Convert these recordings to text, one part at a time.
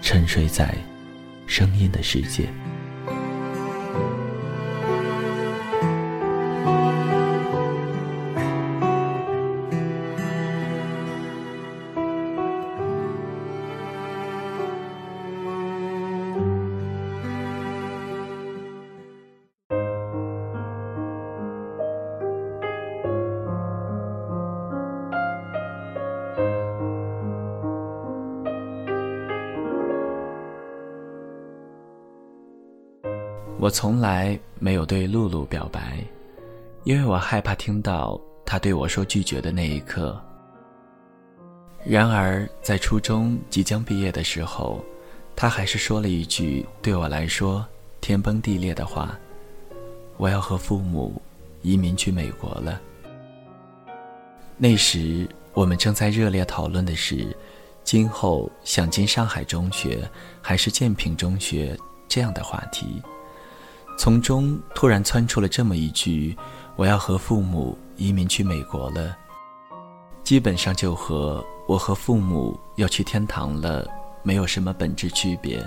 沉睡在声音的世界。我从来没有对露露表白，因为我害怕听到她对我说拒绝的那一刻。然而，在初中即将毕业的时候，她还是说了一句对我来说天崩地裂的话：“我要和父母移民去美国了。”那时，我们正在热烈讨论的是，今后想进上海中学还是建平中学这样的话题。从中突然窜出了这么一句：“我要和父母移民去美国了。”基本上就和我和父母要去天堂了没有什么本质区别。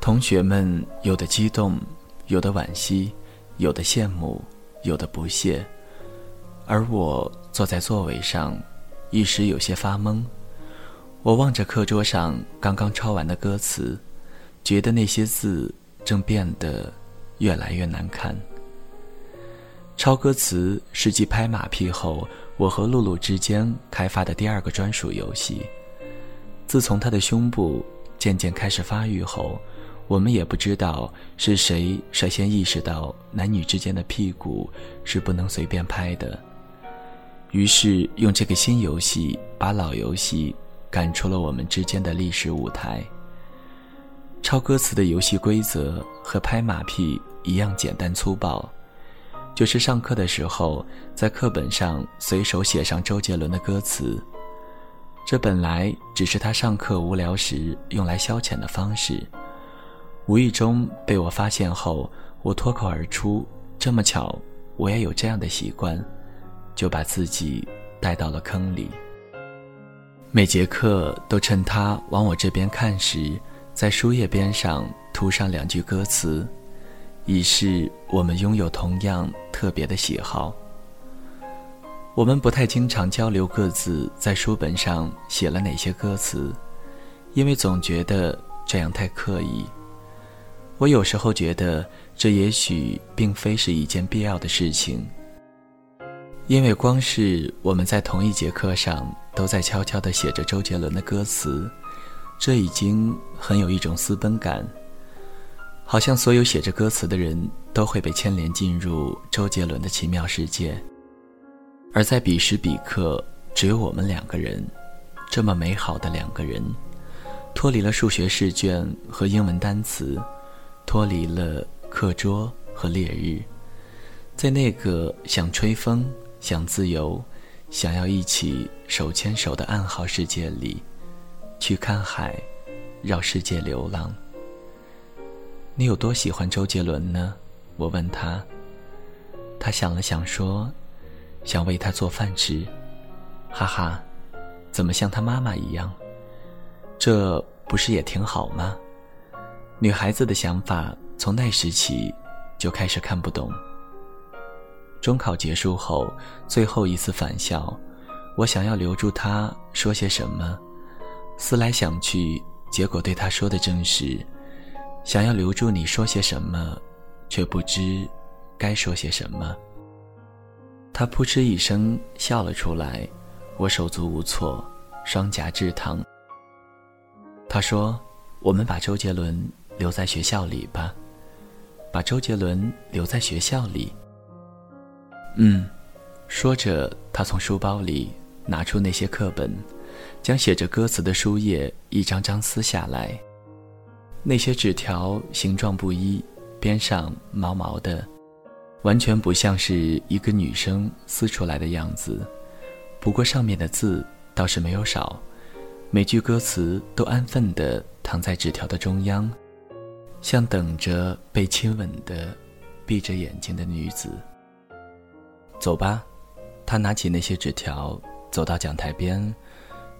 同学们有的激动，有的惋惜，有的羡慕，有的不屑，而我坐在座位上，一时有些发懵。我望着课桌上刚刚抄完的歌词，觉得那些字。正变得越来越难看。抄歌词是继拍马屁后，我和露露之间开发的第二个专属游戏。自从她的胸部渐渐开始发育后，我们也不知道是谁率先意识到男女之间的屁股是不能随便拍的，于是用这个新游戏把老游戏赶出了我们之间的历史舞台。抄歌词的游戏规则和拍马屁一样简单粗暴，就是上课的时候在课本上随手写上周杰伦的歌词。这本来只是他上课无聊时用来消遣的方式，无意中被我发现后，我脱口而出：“这么巧，我也有这样的习惯。”就把自己带到了坑里。每节课都趁他往我这边看时。在书页边上涂上两句歌词，以示我们拥有同样特别的喜好。我们不太经常交流各自在书本上写了哪些歌词，因为总觉得这样太刻意。我有时候觉得这也许并非是一件必要的事情，因为光是我们在同一节课上都在悄悄地写着周杰伦的歌词。这已经很有一种私奔感，好像所有写着歌词的人都会被牵连进入周杰伦的奇妙世界，而在彼时彼刻，只有我们两个人，这么美好的两个人，脱离了数学试卷和英文单词，脱离了课桌和烈日，在那个想吹风、想自由、想要一起手牵手的暗号世界里。去看海，绕世界流浪。你有多喜欢周杰伦呢？我问他。他想了想说：“想为他做饭吃。”哈哈，怎么像他妈妈一样？这不是也挺好吗？女孩子的想法从那时起就开始看不懂。中考结束后，最后一次返校，我想要留住他，说些什么。思来想去，结果对他说的正是：想要留住你说些什么，却不知该说些什么。他扑哧一声笑了出来，我手足无措，双颊炙烫。他说：“我们把周杰伦留在学校里吧，把周杰伦留在学校里。”嗯，说着，他从书包里拿出那些课本，将写着歌词的书页一张张撕下来。那些纸条形状不一，边上毛毛的。完全不像是一个女生撕出来的样子，不过上面的字倒是没有少，每句歌词都安分地躺在纸条的中央，像等着被亲吻的闭着眼睛的女子。走吧，他拿起那些纸条，走到讲台边，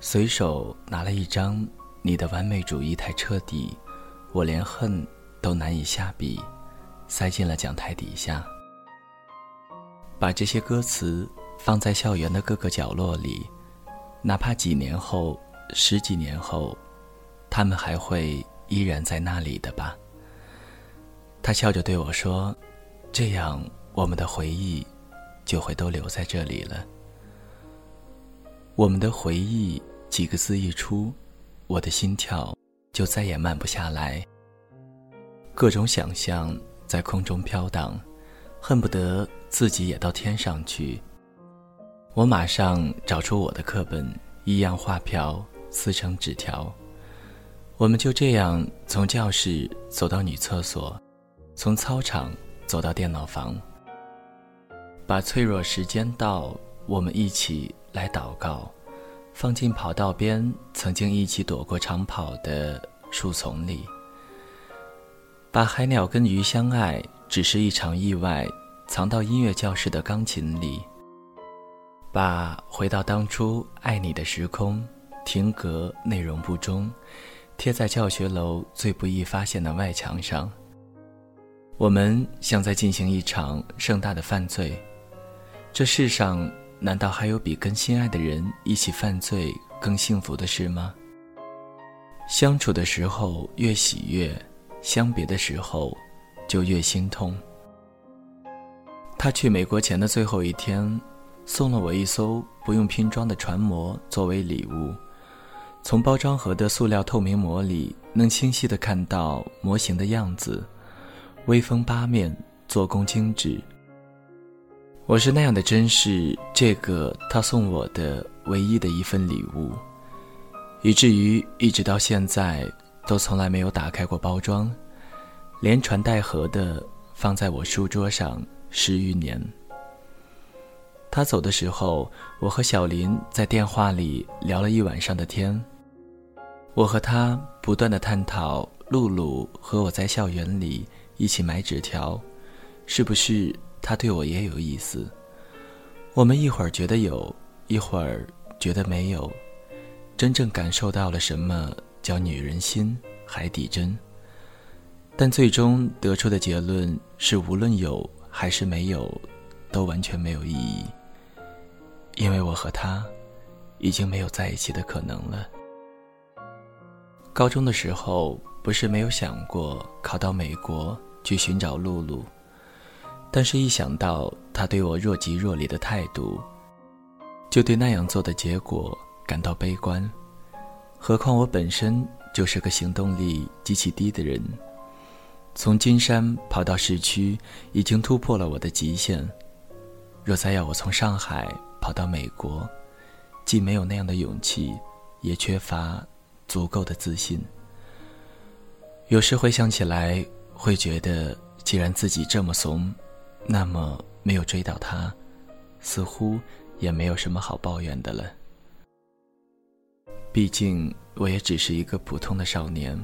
随手拿了一张《你的完美主义太彻底，我连恨都难以下笔》，塞进了讲台底下。把这些歌词放在校园的各个角落里，哪怕几年后、十几年后，他们还会依然在那里的吧。他笑着对我说：“这样，我们的回忆就会都留在这里了。”我们的回忆几个字一出，我的心跳就再也慢不下来。各种想象在空中飘荡。恨不得自己也到天上去。我马上找出我的课本，一样画瓢，撕成纸条。我们就这样从教室走到女厕所，从操场走到电脑房。把脆弱时间到，我们一起来祷告，放进跑道边曾经一起躲过长跑的树丛里。把海鸟跟鱼相爱。只是一场意外，藏到音乐教室的钢琴里。把回到当初爱你的时空，停格内容不中，贴在教学楼最不易发现的外墙上。我们像在进行一场盛大的犯罪。这世上难道还有比跟心爱的人一起犯罪更幸福的事吗？相处的时候越喜悦，相别的时候。就越心痛。他去美国前的最后一天，送了我一艘不用拼装的船模作为礼物。从包装盒的塑料透明膜里，能清晰地看到模型的样子，威风八面，做工精致。我是那样的珍视这个他送我的唯一的一份礼物，以至于一直到现在都从来没有打开过包装。连传带盒的放在我书桌上十余年。他走的时候，我和小林在电话里聊了一晚上的天。我和他不断的探讨露露和我在校园里一起买纸条，是不是他对我也有意思？我们一会儿觉得有，一会儿觉得没有，真正感受到了什么叫女人心海底针。但最终得出的结论是，无论有还是没有，都完全没有意义。因为我和他，已经没有在一起的可能了。高中的时候，不是没有想过考到美国去寻找露露，但是一想到他对我若即若离的态度，就对那样做的结果感到悲观。何况我本身就是个行动力极其低的人。从金山跑到市区，已经突破了我的极限。若再要我从上海跑到美国，既没有那样的勇气，也缺乏足够的自信。有时回想起来，会觉得，既然自己这么怂，那么没有追到他，似乎也没有什么好抱怨的了。毕竟，我也只是一个普通的少年。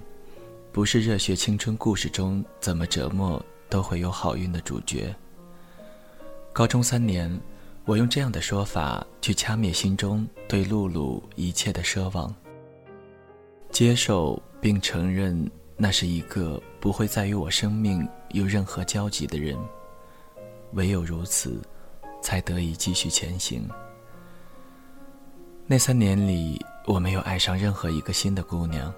不是热血青春故事中怎么折磨都会有好运的主角。高中三年，我用这样的说法去掐灭心中对露露一切的奢望，接受并承认那是一个不会再与我生命有任何交集的人。唯有如此，才得以继续前行。那三年里，我没有爱上任何一个新的姑娘。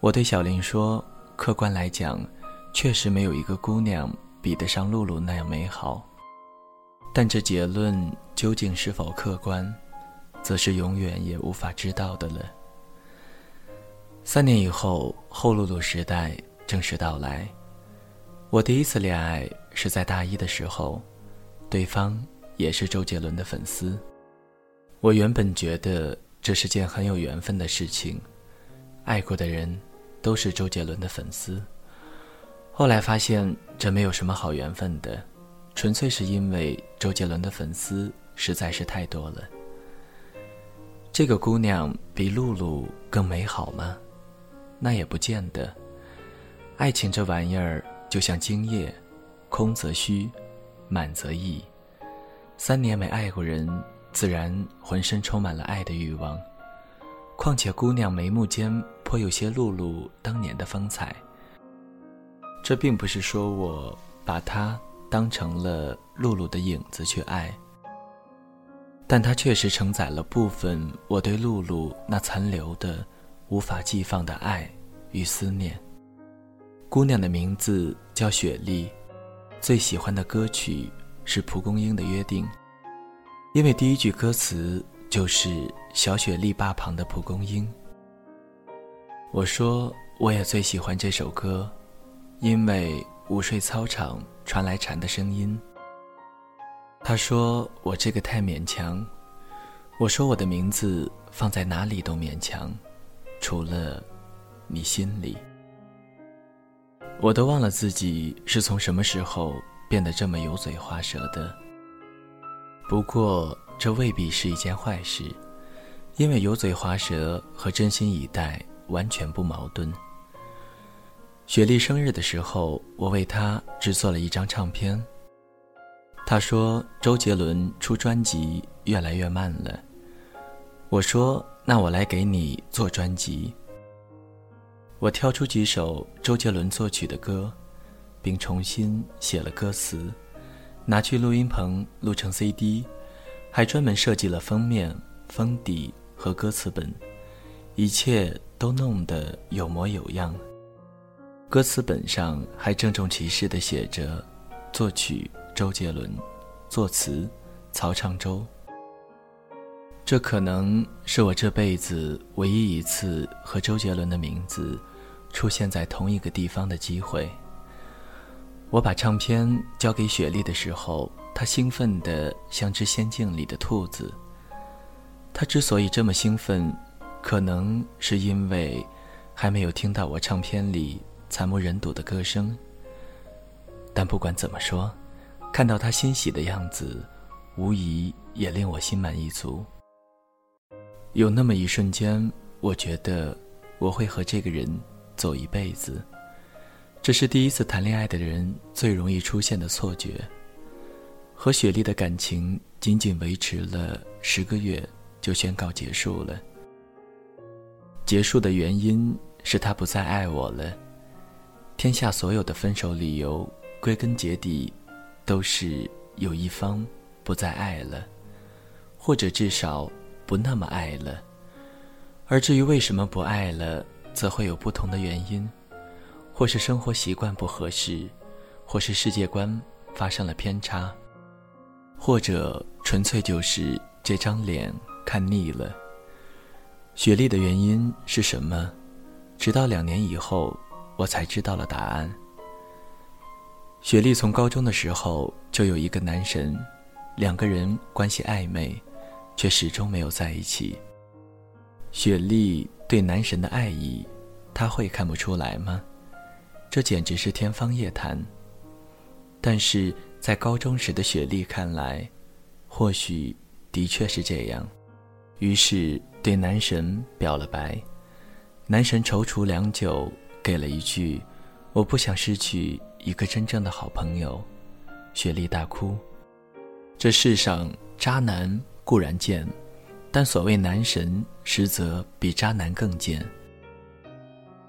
我对小林说：“客观来讲，确实没有一个姑娘比得上露露那样美好。但这结论究竟是否客观，则是永远也无法知道的了。”三年以后，后露露时代正式到来。我第一次恋爱是在大一的时候，对方也是周杰伦的粉丝。我原本觉得这是件很有缘分的事情，爱过的人。都是周杰伦的粉丝。后来发现这没有什么好缘分的，纯粹是因为周杰伦的粉丝实在是太多了。这个姑娘比露露更美好吗？那也不见得。爱情这玩意儿就像精液，空则虚，满则溢。三年没爱过人，自然浑身充满了爱的欲望。况且姑娘眉目间颇有些露露当年的风采。这并不是说我把她当成了露露的影子去爱，但她确实承载了部分我对露露那残留的、无法寄放的爱与思念。姑娘的名字叫雪莉，最喜欢的歌曲是蒲公英的约定，因为第一句歌词。就是小雪莉坝旁的蒲公英。我说我也最喜欢这首歌，因为午睡操场传来蝉的声音。他说我这个太勉强。我说我的名字放在哪里都勉强，除了你心里。我都忘了自己是从什么时候变得这么油嘴滑舌的。不过。这未必是一件坏事，因为油嘴滑舌和真心以待完全不矛盾。雪莉生日的时候，我为她制作了一张唱片。她说周杰伦出专辑越来越慢了，我说那我来给你做专辑。我挑出几首周杰伦作曲的歌，并重新写了歌词，拿去录音棚录成 CD。还专门设计了封面、封底和歌词本，一切都弄得有模有样。歌词本上还郑重其事地写着：“作曲周杰伦，作词曹唱舟。”这可能是我这辈子唯一一次和周杰伦的名字出现在同一个地方的机会。我把唱片交给雪莉的时候。她兴奋的像只仙境里的兔子。他之所以这么兴奋，可能是因为还没有听到我唱片里惨不忍睹的歌声。但不管怎么说，看到他欣喜的样子，无疑也令我心满意足。有那么一瞬间，我觉得我会和这个人走一辈子。这是第一次谈恋爱的人最容易出现的错觉。和雪莉的感情仅仅维持了十个月，就宣告结束了。结束的原因是他不再爱我了。天下所有的分手理由，归根结底，都是有一方不再爱了，或者至少不那么爱了。而至于为什么不爱了，则会有不同的原因，或是生活习惯不合适，或是世界观发生了偏差。或者纯粹就是这张脸看腻了。雪莉的原因是什么？直到两年以后，我才知道了答案。雪莉从高中的时候就有一个男神，两个人关系暧昧，却始终没有在一起。雪莉对男神的爱意，他会看不出来吗？这简直是天方夜谭。但是。在高中时的雪莉看来，或许的确是这样，于是对男神表了白。男神踌躇良久，给了一句：“我不想失去一个真正的好朋友。”雪莉大哭。这世上渣男固然贱，但所谓男神，实则比渣男更贱。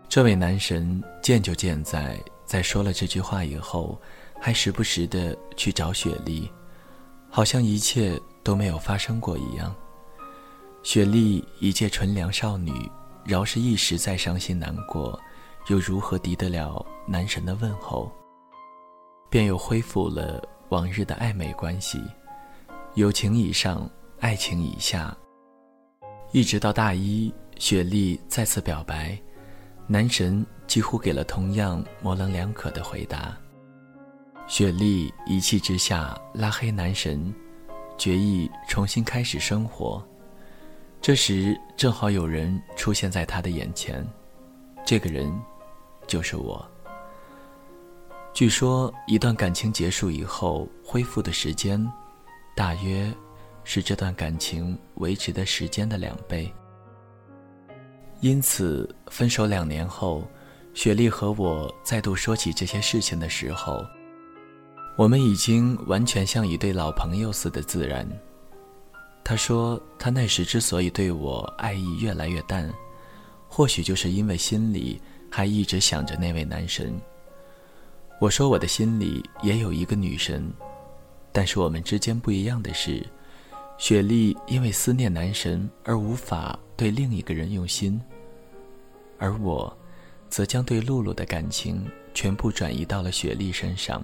这位男神贱就贱在，在说了这句话以后。还时不时的去找雪莉，好像一切都没有发生过一样。雪莉一介纯良少女，饶是一时再伤心难过，又如何敌得了男神的问候？便又恢复了往日的暧昧关系，友情以上，爱情以下。一直到大一，雪莉再次表白，男神几乎给了同样模棱两可的回答。雪莉一气之下拉黑男神，决意重新开始生活。这时正好有人出现在他的眼前，这个人就是我。据说一段感情结束以后恢复的时间，大约是这段感情维持的时间的两倍。因此，分手两年后，雪莉和我再度说起这些事情的时候。我们已经完全像一对老朋友似的自然。他说，他那时之所以对我爱意越来越淡，或许就是因为心里还一直想着那位男神。我说，我的心里也有一个女神，但是我们之间不一样的是，雪莉因为思念男神而无法对另一个人用心，而我，则将对露露的感情全部转移到了雪莉身上。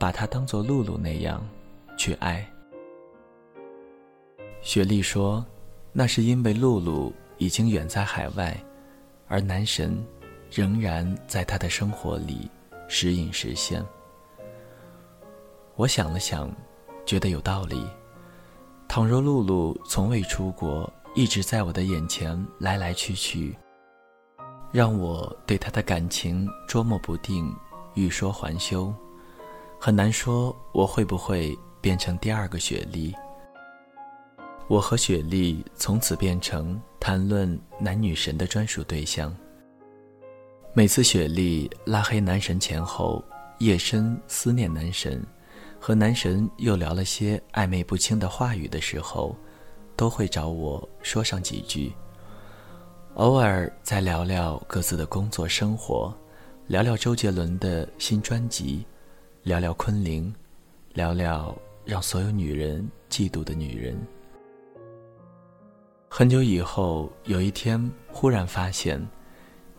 把她当做露露那样去爱。雪莉说：“那是因为露露已经远在海外，而男神仍然在她的生活里时隐时现。”我想了想，觉得有道理。倘若露露从未出国，一直在我的眼前来来去去，让我对她的感情捉摸不定，欲说还休。很难说我会不会变成第二个雪莉。我和雪莉从此变成谈论男女神的专属对象。每次雪莉拉黑男神前后，夜深思念男神，和男神又聊了些暧昧不清的话语的时候，都会找我说上几句。偶尔再聊聊各自的工作生活，聊聊周杰伦的新专辑。聊聊昆凌，聊聊让所有女人嫉妒的女人。很久以后，有一天忽然发现，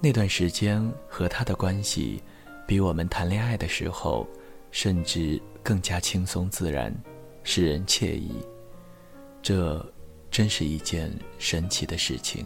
那段时间和他的关系，比我们谈恋爱的时候，甚至更加轻松自然，使人惬意。这，真是一件神奇的事情。